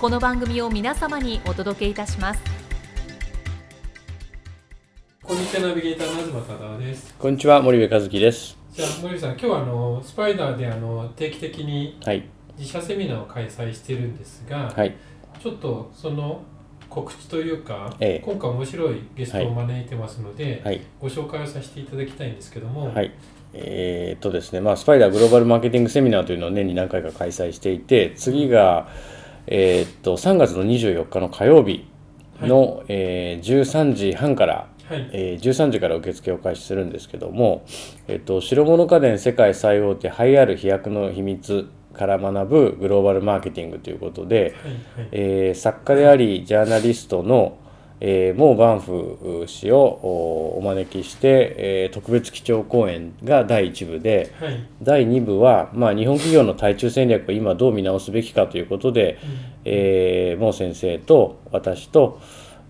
この番組を皆様にお届けいたします。こんにちはナビゲーターの東忠です。こんにちは森部和樹です。じゃあ森部さん今日はあのスパイダーであの定期的にはい。自社セミナーを開催してるんですが、はい。ちょっとその告知というか、ええ。今回面白いゲストを招いてますので、はい。ご紹介をさせていただきたいんですけども、はい。えーっとですねまあスパイダーグローバルマーケティングセミナーというのを年に何回か開催していて次がえーっと3月の24日の火曜日の、えー13時半からはい。えー13時から受付を開始するんですけども、えっと、白物家電世界最大手ハイアール飛躍の秘密から学ぶグローバルマーケティングということで、はいはい。えー作家でありジャーナリストの、えー、モー・バンフ氏をおお招きして、えー特別基調講演が第1部ではい。第2部は、まあ、日本企業の対中戦略を今どう見直すべきかということで、えー、モー先生と私と、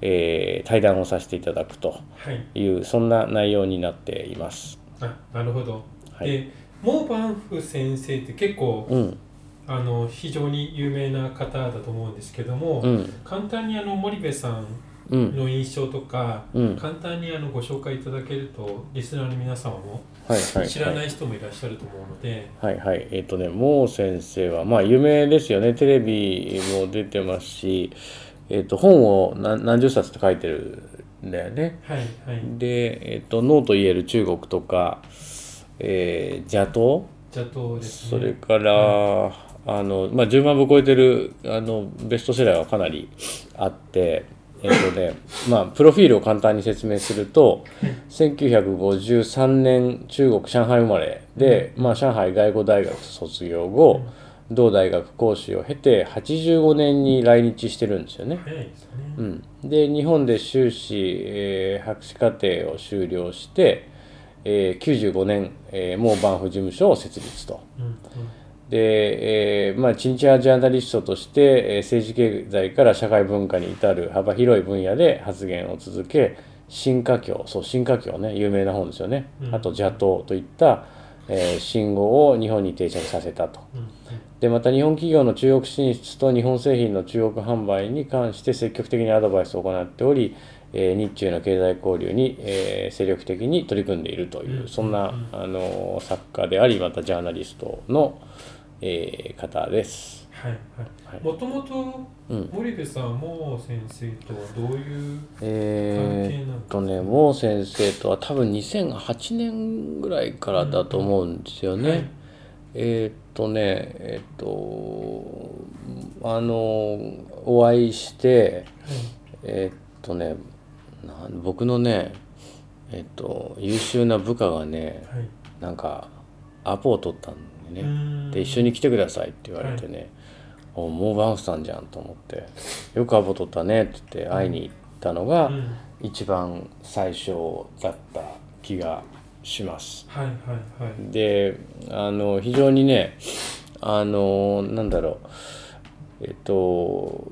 えー対談をさせていただくとはい。いうそんな内容になっています。あなるほど、はい。でモーバンフ先生って結構、うん。あの非常に有名な方だと思うんですけども、うん。簡単にあの森部さんうんの印象とか、うん。簡単にあのご紹介いただけるとリスナーの皆様もはいはいはい。知らない人もいらっしゃると思うので、はいはい。えっ、とねモー先生はまあ有名ですよね。テレビも出てますし、えっと本を何何十冊って書いてるんだよね。はいはい。で、えっとノーと言える中国とか、えー、邪党邪党ですね。それから、あのまあ、10万部超えてるあのベストセラーがかなりあって。えっとねまあ、プロフィールを簡単に説明すると1953年中国上海生まれで、まあ、上海外語大学卒業後、同大学講師を経て85年に来日してるんですよね、うん、で日本で修士、えー博士課程を修了して、えー95年、えー、もうバンフ事務所を設立と。うんうんで、えーまあ、チンチアジャーナリストとして、えー政治経済から社会文化に至る幅広い分野で発言を続け新華経そう新華経ね有名な本ですよね、うん。あと邪党といった、えー信号を日本に定着させたと。うんでまた日本企業の中国進出と日本製品の中国販売に関して積極的にアドバイスを行っており、えー日中の経済交流に、えー精力的に取り組んでいるという、うん。そんな、あの作家でありまたジャーナリストの、えー方です。はいははい。いもともとうん。森部さんも先生とはどういう関えー係なんですか、っとねモー先生とは多分2008年ぐらいからだと思うんですよね。はい。えーっとねえーっとあのお会いしてえーっとね僕のねえーっと優秀な部下がねはい。はいなんかアポを取ったんでうねで一緒に来てくださいって言われてね、おもうバンフさんじゃんと思って。よくアポ取ったねって言って会いに行ったのがうん。一番最初だった気がします。はいはいはい。であの非常にねあのなんだろう。えっと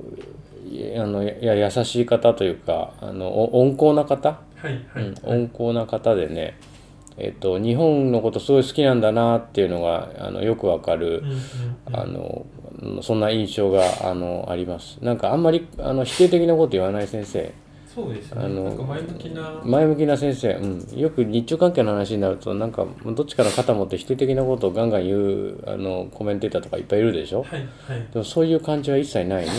いあのいや優しい方というかあのお温厚な方、はいはい。うん、温厚な方でねえっと日本のことすごい好きなんだなっていうのがあのよくわかる、あのそんな印象があのあります。なんかあんまりあの否定的なこと言わない先生。そうですね。あの前向きな。前向きな先生、うん、よく日中関係の話になるとなんかどっちかの肩持って否定的なことをガンガン言うあのコメンテーターとかいっぱいいるでしょ？はいはい。でもそういう感じは一切ないね、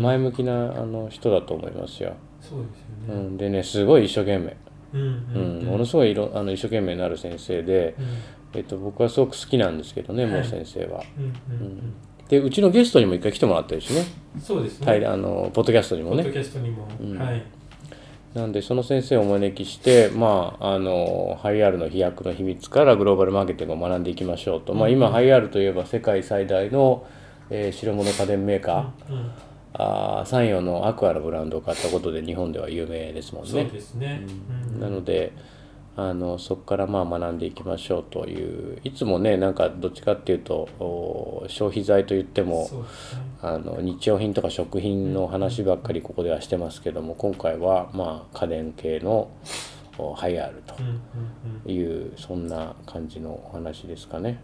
前向きなあの人だと思いますよ、そうですよね。うん、でねすごい一生懸命、ものすごいいろあの一生懸命になる先生で、うん。えっと、僕はすごく好きなんですけどね、はい。もう先生は。うんうんでうちのゲストにも一回来てもらってるしね。うんそうですね。対あのポッドキャストにもポッドねキャストにも、うん。はい。なんでその先生をお招きしてまああのハイアールの飛躍の秘密からグローバルマーケティングを学んでいきましょうと、まあ、今ハイアールといえば世界最大の、えー白物家電メーカー、うんあーサンヨのアクアのブランドを買ったことで日本では有名ですもんそうね。ですね、うん。なのであのそこからまあ学んでいきましょうといういつもねなんかどっちかっていうとお消費財といってもね。あの日用品とか食品の話ばっかりここではしてますけども今回はまあ家電系のおハイアールというそんな感じのお話ですかね。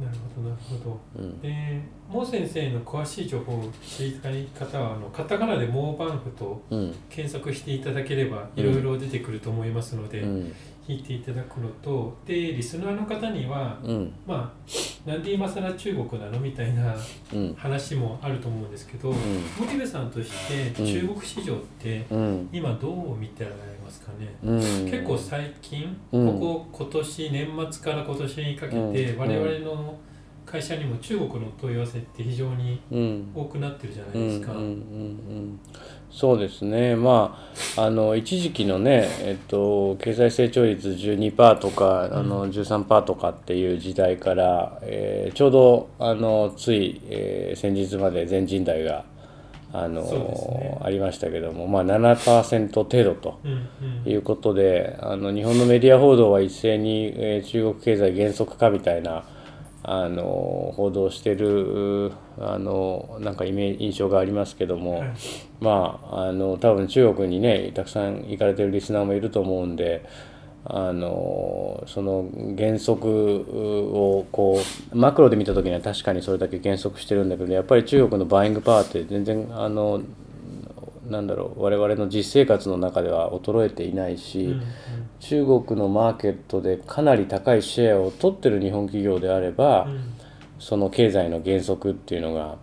なるほどなるほど。うん。でモー先生の詳しい情報を知りたい方はあのカタカナでモーバンフとうん。検索していただければうんいろいろ出てくると思いますので、うん。聞いていただくのとでリスナーの方にはうん。まあなんで今更中国なの？みたいなうん。話もあると思うんですけど、森部さんとして中国市場ってうん。今どう見てられますかね、うん。結構最近、うん。ここ今年年末から今年にかけて、うん。我々の会社にも中国の問い合わせって非常にうん。多くなってるじゃないうん。ですか。うんうんうんそうですねまああの一時期のね、えっと、経済成長率12%とかあの13%とかっていう時代から、えーちょうどあのつい、えー先日まで全人代があの、ねありましたけども、まあ、7%程度と。うんうんいうことであの日本のメディア報道は一斉に、えー中国経済減速かみたいなあの報道してるうあのなんかイメ印象がありますけども、はいまああの多分中国にねたくさん行かれてるリスナーもいると思うんで。あのその減速をこうマクロで見た時には確かにそれだけ減速してるんだけどやっぱり中国のバイングパワーって全然あのなんだろう我々の実生活の中では衰えていないし、うんうん中国のマーケットでかなり高いシェアを取ってる日本企業であれば、うん。その経済の減速っていうのが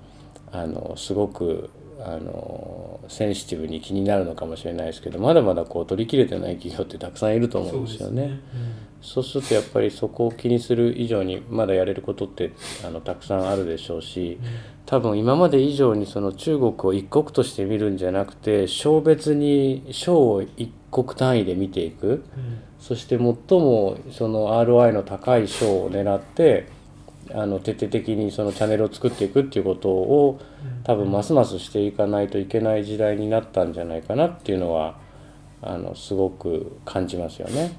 あのすごくあのセンシティブに気になるのかもしれないですけどまだまだこう取り切れてない企業ってたくさんいると思うんですよね。そうするとやっぱりそこを気にする以上にまだやれることってあのたくさんあるでしょうし多分今まで以上にその中国を一国として見るんじゃなくて省別に省を一国単位で見ていく。うん。うんそして最もその ROI の高い省を狙ってあの徹底的にそのチャンネルを作っていくっていうことをうん。多分ますますしていかないといけない時代になったんじゃないかなっていうのはあのすごく感じますよね。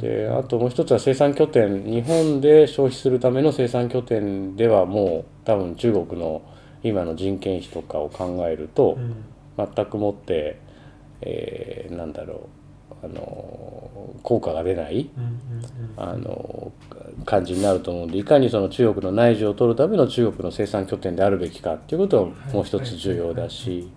であともう一つは生産拠点日本で消費するための生産拠点ではもう多分中国の今の人件費とかを考えるとうん。全くもって、えーなんだろうあの効果が出ないあの感じになると思うんでいかにその中国の内需を取るための中国の生産拠点であるべきかっていうことがもう一つ重要だし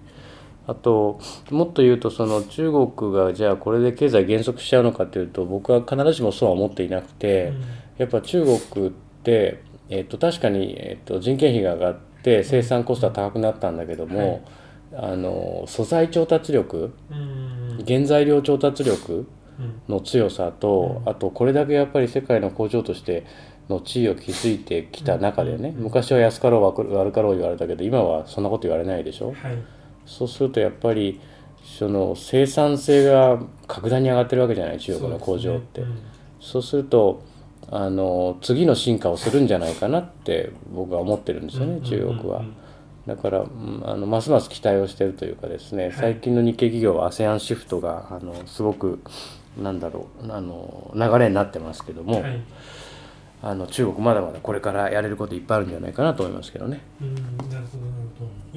あともっと言うとその中国がじゃあこれで経済減速しちゃうのかっていうと僕は必ずしもそうは思っていなくてやっぱ中国って、えっと、確かに、えっと、人件費が上がって生産コストは高くなったんだけども、あの素材調達力原材料調達力うん。の強さと、うん。あとこれだけやっぱり世界の工場としての地位を築いてきた中でね、うん。昔は安かろう悪悪かろう言われたけど今はそんなこと言われないでしょ？はいそうするとやっぱりその生産性が格段に上がってるわけじゃない中国の工場って。そう,、するとあの次の進化をするんじゃないかなって僕は思ってるんですよね、中国は。だから、うんあのますます期待をしているというかですね、最近の日系企業は ASEAN シフトがあのすごくなんだろうあの流れになってますけども、はい。あの中国まだまだこれからやれることいっぱいあるんじゃないかなと思いますけどね。うんなるほど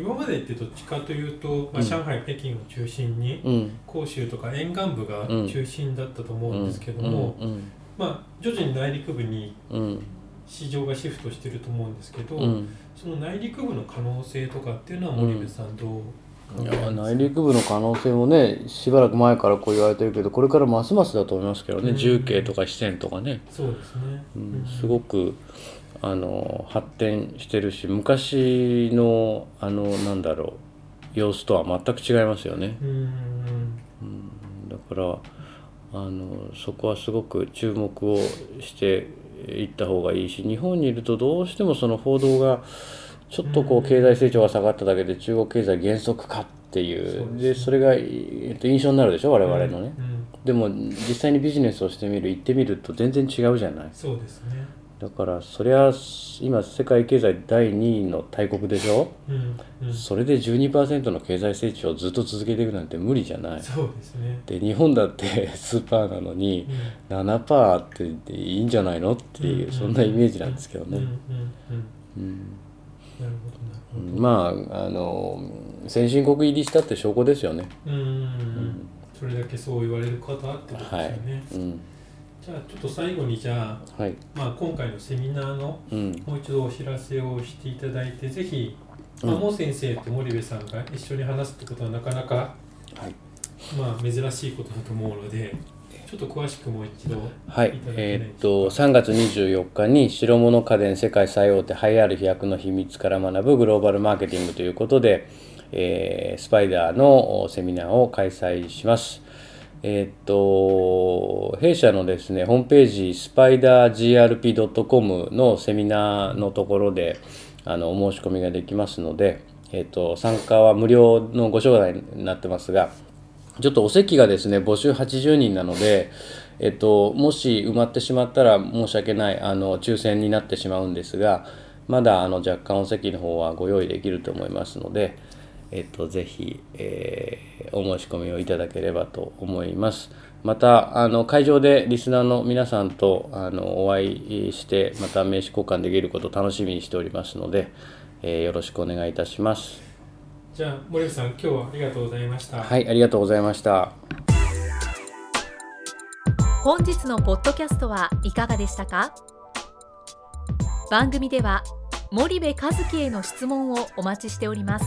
今までってどっちかというと、まあ、上海、北京を中心にうん。広州とか沿岸部が中心だったと思うんですけども、うん。まあ、徐々に内陸部にうん。市場がシフトしてると思うんですけど、うん。その内陸部の可能性とかっていうのは森部さんどういや内陸部の可能性もねしばらく前からこう言われてるけどこれからますますだと思いますけどね、うん。重慶とか四川とかね、そうですね、うん、すごくあの発展してるし昔のあのなんだろう様子とは全く違いますよね。うんうんだからあのそこはすごく注目をしていった方がいいし日本にいるとどうしてもその報道がちょっとこう経済成長が下がっただけで中国経済減速かっていう。でそれが、えっと、印象になるでしょ？我々のね、うんでも実際にビジネスをしてみる行ってみると全然違うじゃない。そうですねだからそりゃ今世界経済第2位の大国でしょ？うんうん。それで12%の経済成長をずっと続けていくなんて無理じゃない。そうですね。で日本だって スーパーなのにうん。7%っていいんじゃないのっていう、うんそんなイメージなんですけどね、まああの先進国入りしたって証拠ですよね。うんそれだけそう言われる方ってことですよはい、ね、うんじゃあちょっと最後にじゃあ、はい。まあ、今回のセミナーのうん。もう一度お知らせをしていただいてぜひうん。まあ、モ先生と森部さんが一緒に話すってことはなかなか、はい。まあ、珍しいことだと思うのでちょっと詳しくもう一度はい。えでーっとしょうか。3月24日に白物家電世界最大手ハイアール飛躍の秘密から学ぶグローバルマーケティングということで、えースパイダーのセミナーを開催します。えっと弊社のですねホームページスパイダー GRP.com のセミナーのところであのお申し込みができますので、えっと参加は無料のご招待になってますがちょっとお席がですね募集80人なので、えっと、もし埋まってしまったら申し訳ないあの抽選になってしまうんですがまだあの若干お席の方はご用意できると思いますので、えっと、ぜひ、えーお申し込みをいただければと思います。またあの会場でリスナーの皆さんとあのお会いしてまた名刺交換できることを楽しみにしておりますので、えーよろしくお願いいたします。じゃあ森部さん今日はありがとうございました、はい、ありがとうございました。本日のポッドキャストはいかがでしたか？番組では森部一樹への質問をお待ちしております